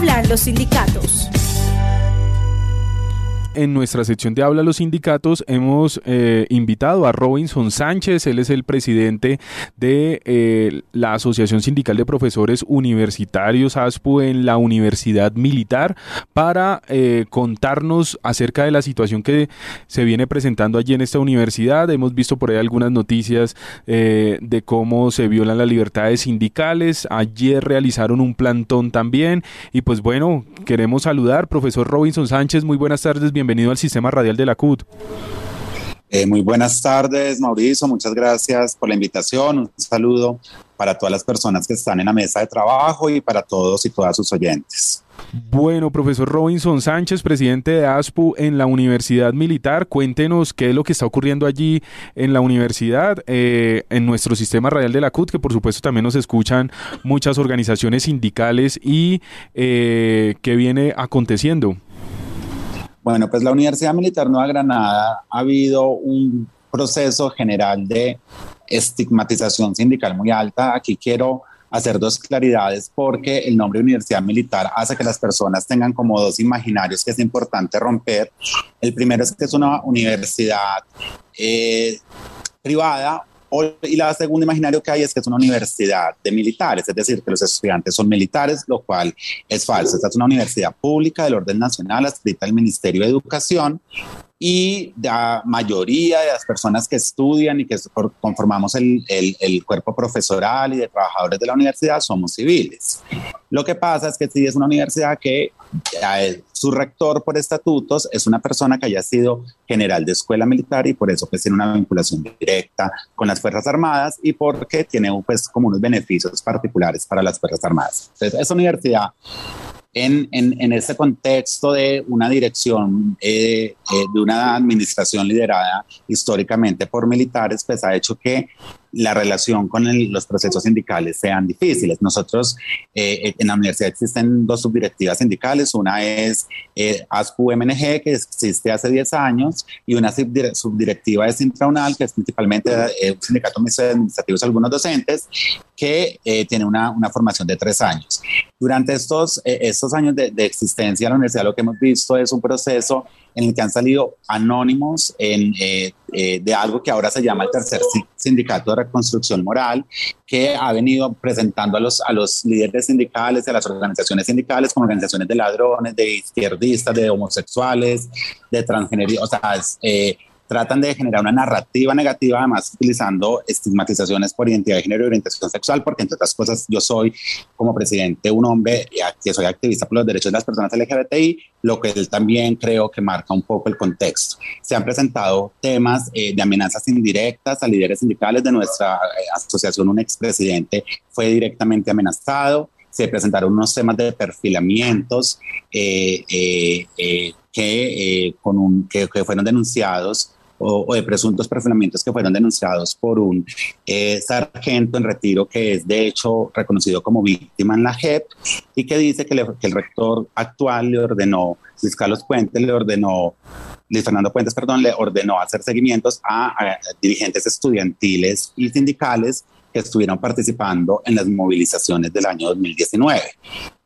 Hablan los sindicatos en nuestra sección de Habla los Sindicatos hemos eh, invitado a Robinson Sánchez, él es el presidente de eh, la Asociación Sindical de Profesores Universitarios ASPU en la Universidad Militar para eh, contarnos acerca de la situación que se viene presentando allí en esta universidad. Hemos visto por ahí algunas noticias de cómo se violan las libertades sindicales. Ayer realizaron un plantón también y pues bueno, queremos saludar, profesor Robinson Sánchez, muy buenas tardes, bienvenido al sistema radial de la CUT. Eh, muy buenas tardes, Mauricio. Muchas gracias por la invitación. Un saludo para todas las personas que están en la mesa de trabajo y para todos y todas sus oyentes. Bueno, profesor Robinson Sánchez, presidente de ASPU en la Universidad Militar, cuéntenos qué es lo que está ocurriendo allí en la universidad, eh, en nuestro sistema radial de la CUT, que por supuesto también nos escuchan muchas organizaciones sindicales y eh, qué viene aconteciendo. Bueno, pues la Universidad Militar Nueva Granada ha habido un proceso general de estigmatización sindical muy alta. Aquí quiero hacer dos claridades porque el nombre Universidad Militar hace que las personas tengan como dos imaginarios que es importante romper. El primero es que es una universidad eh, privada y la segunda imaginario que hay es que es una universidad de militares, es decir, que los estudiantes son militares, lo cual es falso. Esta es una universidad pública del orden nacional, adscrita al Ministerio de Educación, y la mayoría de las personas que estudian y que conformamos el, el, cuerpo profesoral y de trabajadores de la universidad somos civiles. Lo que pasa es que si es una universidad que su rector por estatutos es una persona que haya sido general de escuela militar y por eso pues tiene una vinculación directa con las Fuerzas Armadas y porque tiene pues como unos beneficios particulares para las Fuerzas Armadas. Entonces, esa universidad en, en, en ese contexto de una dirección, eh, eh, de una administración liderada históricamente por militares, pues ha hecho que la relación con los procesos sindicales sean difíciles. Nosotros eh, en la universidad existen dos subdirectivas sindicales, una es eh, ASCU-MNG, que existe hace 10 años, y una subdirectiva de Sintraunal, que es principalmente eh, un sindicato administrativo de algunos docentes, que eh, tiene una, una, formación de tres años. Durante estos, estos años de, de existencia de la universidad, lo que hemos visto es un proceso en el que han salido anónimos en, eh, eh, de algo que ahora se llama el tercer sindicato de reconstrucción moral, que ha venido presentando a los, a los líderes sindicales, a las organizaciones sindicales, como organizaciones de ladrones, de izquierdistas, de homosexuales, de transgenería, o sea, eh, tratan de generar una narrativa negativa, además utilizando estigmatizaciones por identidad de género y orientación sexual, porque entre otras cosas yo soy como presidente un hombre que soy activista por los derechos de las personas LGBTI, lo que él también creo que marca un poco el contexto. Se han presentado temas eh, de amenazas indirectas a líderes sindicales de nuestra eh, asociación, un expresidente fue directamente amenazado, se presentaron unos temas de perfilamientos eh, que, con un, que, que fueron denunciados o, de presuntos perfilamientos que fueron denunciados por un eh, sargento en retiro que es de hecho reconocido como víctima en la JEP y que dice que, el rector actual le ordenó, Luis Carlos Puente le ordenó, Luis Fernando Puentes, perdón, le ordenó hacer seguimientos a dirigentes estudiantiles y sindicales que estuvieron participando en las movilizaciones del año 2019.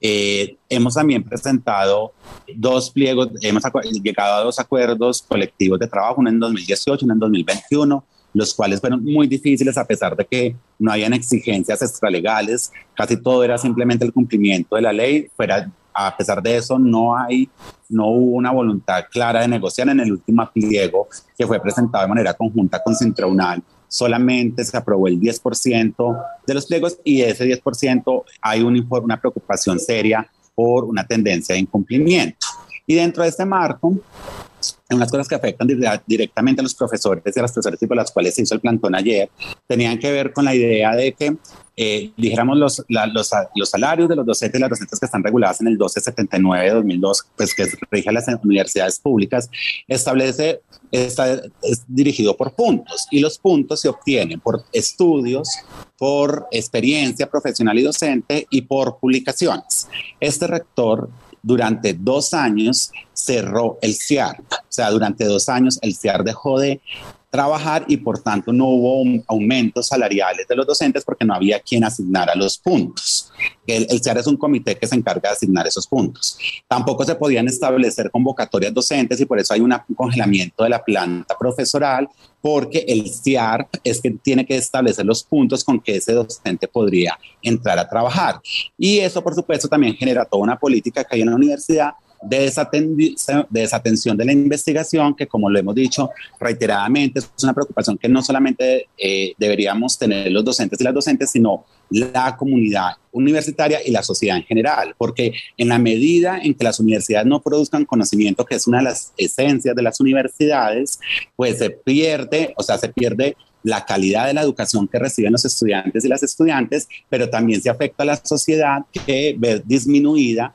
Eh, hemos también presentado dos pliegos, hemos llegado a dos acuerdos colectivos de trabajo, uno en 2018, uno en 2021, los cuales fueron muy difíciles a pesar de que no hayan exigencias extralegales, casi todo era simplemente el cumplimiento de la ley, fuera a pesar de eso, no hay, no hubo una voluntad clara de negociar en el último pliego que fue presentado de manera conjunta con Centraunal solamente se aprobó el 10% de los pliegos y de ese 10% hay un, una preocupación seria por una tendencia de incumplimiento. Y dentro de este marco, unas cosas que afectan directamente a los profesores y a las profesores por las cuales se hizo el plantón ayer, tenían que ver con la idea de que eh, dijéramos los, los, los, salarios de los docentes y las docentes que están reguladas en el 1279 de 2002, pues que rige a las universidades públicas, establece, está es dirigido por puntos y los puntos se obtienen por estudios, por experiencia profesional y docente y por publicaciones. Este rector durante dos años cerró el CIAR. O sea, durante dos años el CIAR dejó de trabajar y por tanto no hubo aumentos salariales de los docentes porque no había quien asignara los puntos. El, el CEAR es un comité que se encarga de asignar esos puntos. Tampoco se podían establecer convocatorias docentes y por eso hay un congelamiento de la planta profesoral porque el CIAR es que tiene que establecer los puntos con que ese docente podría entrar a trabajar. Y eso, por supuesto, también genera toda una política que hay en la universidad de, desatención de la investigación, que como lo hemos dicho reiteradamente, es una preocupación que no solamente eh, deberíamos tener los docentes y las docentes, sino la comunidad universitaria y la sociedad en general, porque en la medida en que las universidades no produzcan conocimiento, que es una de las esencias de las universidades, pues se pierde, o sea, se pierde la calidad de la educación que reciben los estudiantes y las estudiantes, pero también se afecta a la sociedad que ve disminuida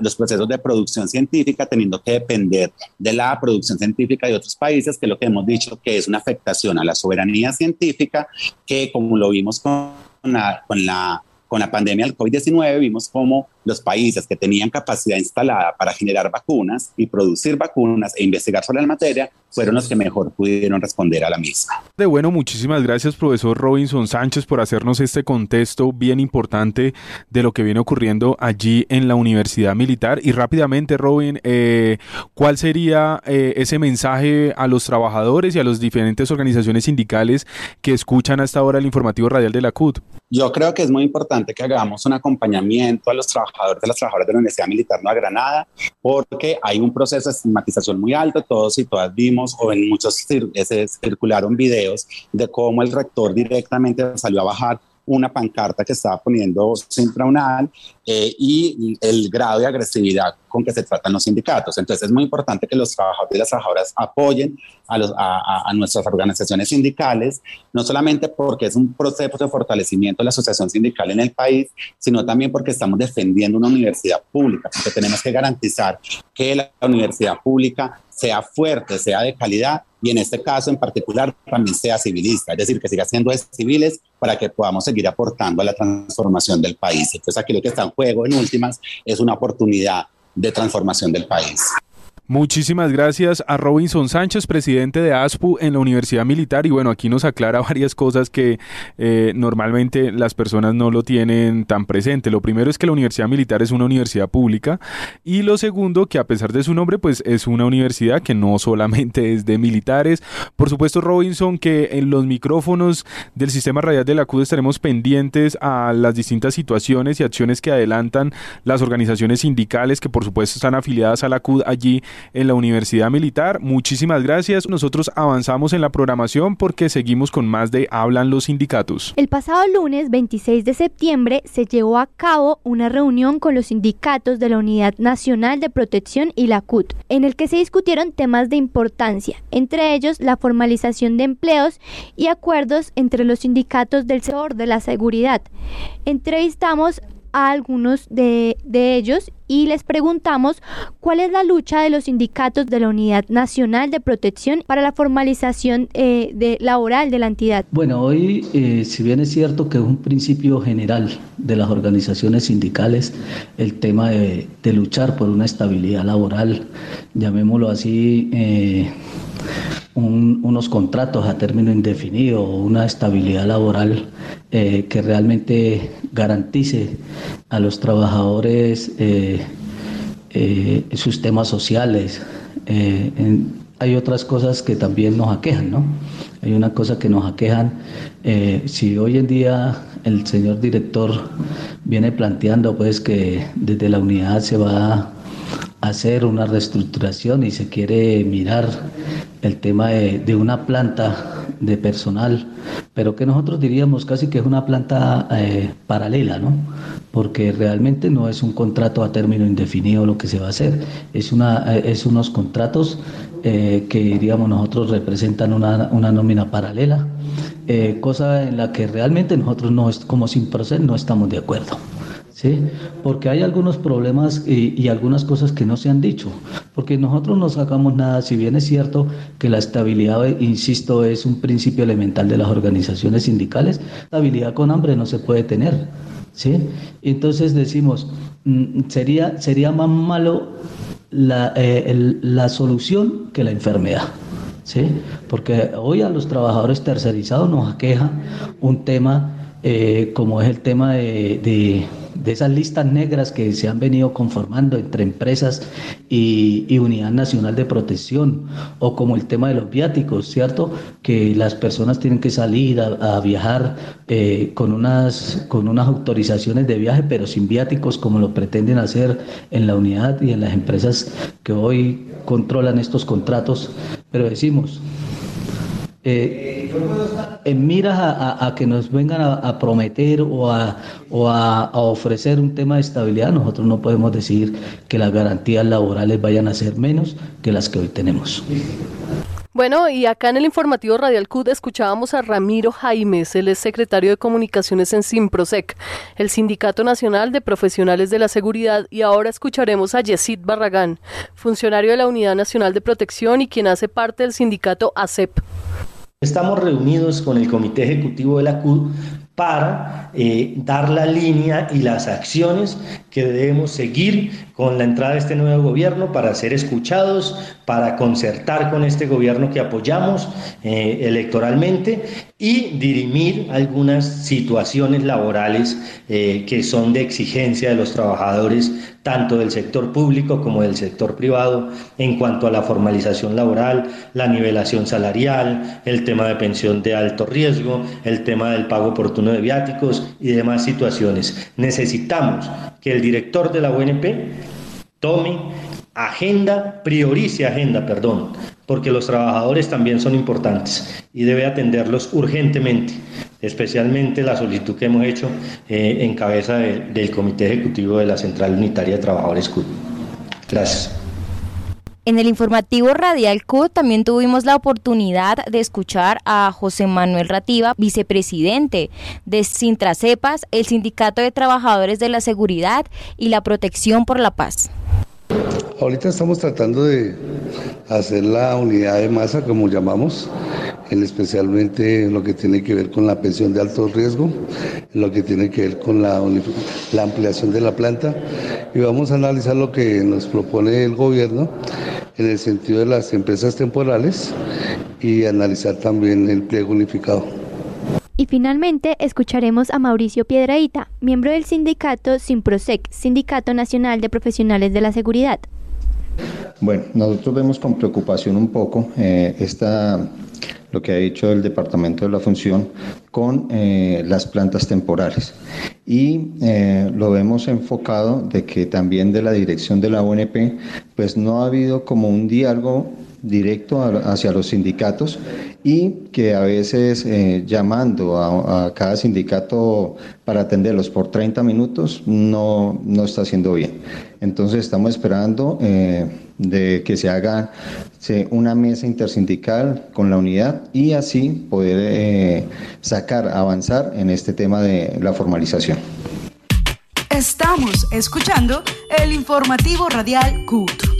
los procesos de producción científica, teniendo que depender de la producción científica de otros países, que es lo que hemos dicho que es una afectación a la soberanía científica, que como lo vimos con la, con la con la pandemia del COVID-19 vimos cómo los países que tenían capacidad instalada para generar vacunas y producir vacunas e investigar sobre la materia fueron los que mejor pudieron responder a la misma. De bueno, muchísimas gracias profesor Robinson Sánchez por hacernos este contexto bien importante de lo que viene ocurriendo allí en la Universidad Militar. Y rápidamente, Robin, eh, ¿cuál sería eh, ese mensaje a los trabajadores y a las diferentes organizaciones sindicales que escuchan hasta ahora el informativo radial de la CUT? Yo creo que es muy importante que hagamos un acompañamiento a los trabajadores de las trabajadoras de la Universidad Militar Nueva Granada, porque hay un proceso de estigmatización muy alto. Todos y todas vimos, o en muchos se circularon videos de cómo el rector directamente salió a bajar una pancarta que estaba poniendo Sintraunal eh, y el grado de agresividad con que se tratan los sindicatos. Entonces es muy importante que los trabajadores y las trabajadoras apoyen a, los, a, nuestras organizaciones sindicales, no solamente porque es un proceso de fortalecimiento de la asociación sindical en el país, sino también porque estamos defendiendo una universidad pública, porque tenemos que garantizar que la universidad pública sea fuerte, sea de calidad y en este caso en particular también sea civilista, es decir, que siga siendo de civiles para que podamos seguir aportando a la transformación del país. Entonces aquí lo que está en juego en últimas es una oportunidad de transformación del país. Muchísimas gracias a Robinson Sánchez, presidente de ASPU en la Universidad Militar. Y bueno, aquí nos aclara varias cosas que eh, normalmente las personas no lo tienen tan presente. Lo primero es que la Universidad Militar es una universidad pública. Y lo segundo, que a pesar de su nombre, pues es una universidad que no solamente es de militares. Por supuesto, Robinson, que en los micrófonos del sistema radial de la CUD estaremos pendientes a las distintas situaciones y acciones que adelantan las organizaciones sindicales que por supuesto están afiliadas a la CUD allí en la Universidad Militar. Muchísimas gracias. Nosotros avanzamos en la programación porque seguimos con más de Hablan los sindicatos. El pasado lunes 26 de septiembre se llevó a cabo una reunión con los sindicatos de la Unidad Nacional de Protección y la CUT, en el que se discutieron temas de importancia, entre ellos la formalización de empleos y acuerdos entre los sindicatos del sector de la seguridad. Entrevistamos a algunos de, ellos y les preguntamos cuál es la lucha de los sindicatos de la Unidad Nacional de Protección para la formalización eh, de, laboral de la entidad. Bueno, hoy, eh, si bien es cierto que es un principio general de las organizaciones sindicales el tema de, luchar por una estabilidad laboral, llamémoslo así, eh, unos contratos a término indefinido una estabilidad laboral eh, que realmente garantice a los trabajadores eh, eh, sus temas sociales. hay otras cosas que también nos aquejan, ¿no? Hay una cosa que nos aquejan. si hoy en día el señor director viene planteando pues que desde la unidad se va hacer una reestructuración y se quiere mirar el tema de, una planta de personal, pero que nosotros diríamos casi que es una planta eh, paralela, ¿no? Porque realmente no es un contrato a término indefinido lo que se va a hacer, es, una, eh, es unos contratos eh, que diríamos nosotros representan una, una nómina paralela, cosa en la que realmente nosotros no, como sin proceder no estamos de acuerdo. ¿Sí? Porque hay algunos problemas y, algunas cosas que no se han dicho, porque nosotros no sacamos nada, si bien es cierto que la estabilidad, insisto, es un principio elemental de las organizaciones sindicales, estabilidad con hambre no se puede tener, ¿sí? Entonces decimos, mm, sería, sería más malo la, eh, la solución que la enfermedad. ¿sí? Porque hoy a los trabajadores tercerizados nos aqueja un tema eh, como es el tema de, esas listas negras que se han venido conformando entre empresas y, Unidad Nacional de Protección, o como el tema de los viáticos, ¿cierto? Que las personas tienen que salir a, viajar eh, con, unas, con unas autorizaciones de viaje, pero sin viáticos, como lo pretenden hacer en la unidad y en las empresas que hoy controlan estos contratos. Pero decimos, eh, en miras a, que nos vengan a, prometer o, a, ofrecer un tema de estabilidad, nosotros no podemos decir que las garantías laborales vayan a ser menos que las que hoy tenemos. Bueno, y acá en el informativo Radial CUD escuchábamos a Ramiro Jaimes, él es secretario de Comunicaciones en Simprosec, el Sindicato Nacional de Profesionales de la Seguridad, y ahora escucharemos a Yesid Barragán, funcionario de la Unidad Nacional de Protección y quien hace parte del sindicato ACEP. Estamos reunidos con el Comité Ejecutivo de la CUD para eh, dar la línea y las acciones que debemos seguir con la entrada de este nuevo gobierno para ser escuchados, para concertar con este gobierno que apoyamos eh, electoralmente y dirimir algunas situaciones laborales eh, que son de exigencia de los trabajadores, tanto del sector público como del sector privado, en cuanto a la formalización laboral, la nivelación salarial, el tema de pensión de alto riesgo, el tema del pago oportuno de viáticos y demás situaciones. Necesitamos que el director de la UNP tome agenda, priorice agenda, perdón, porque los trabajadores también son importantes y debe atenderlos urgentemente, especialmente la solicitud que hemos hecho eh, en cabeza del Comité Ejecutivo de la Central Unitaria de Trabajadores CUT. Gracias. En el informativo Radial CUT también tuvimos la oportunidad de escuchar a José Manuel Rativa, vicepresidente de Sintracepas, el Sindicato de Trabajadores de la Seguridad y la Protección por la Paz. Ahorita estamos tratando de hacer la unidad de masa, como llamamos, en especialmente lo que tiene que ver con la pensión de alto riesgo, lo que tiene que ver con la, la ampliación de la planta y vamos a analizar lo que nos propone el gobierno en el sentido de las empresas temporales y analizar también el pliego unificado. Finalmente escucharemos a Mauricio Piedraíta, miembro del sindicato SIMPROSEC, Sindicato Nacional de Profesionales de la Seguridad. Bueno, nosotros vemos con preocupación un poco eh, esta, lo que ha dicho el Departamento de la Función con eh, las plantas temporales. Y eh, lo vemos enfocado de que también de la dirección de la ONP, pues no ha habido como un diálogo directo hacia los sindicatos y que a veces eh, llamando a, cada sindicato para atenderlos por 30 minutos no, no está haciendo bien. Entonces estamos esperando eh, de que se haga una mesa intersindical con la unidad y así poder eh, sacar, avanzar en este tema de la formalización. Estamos escuchando el informativo radial CUT.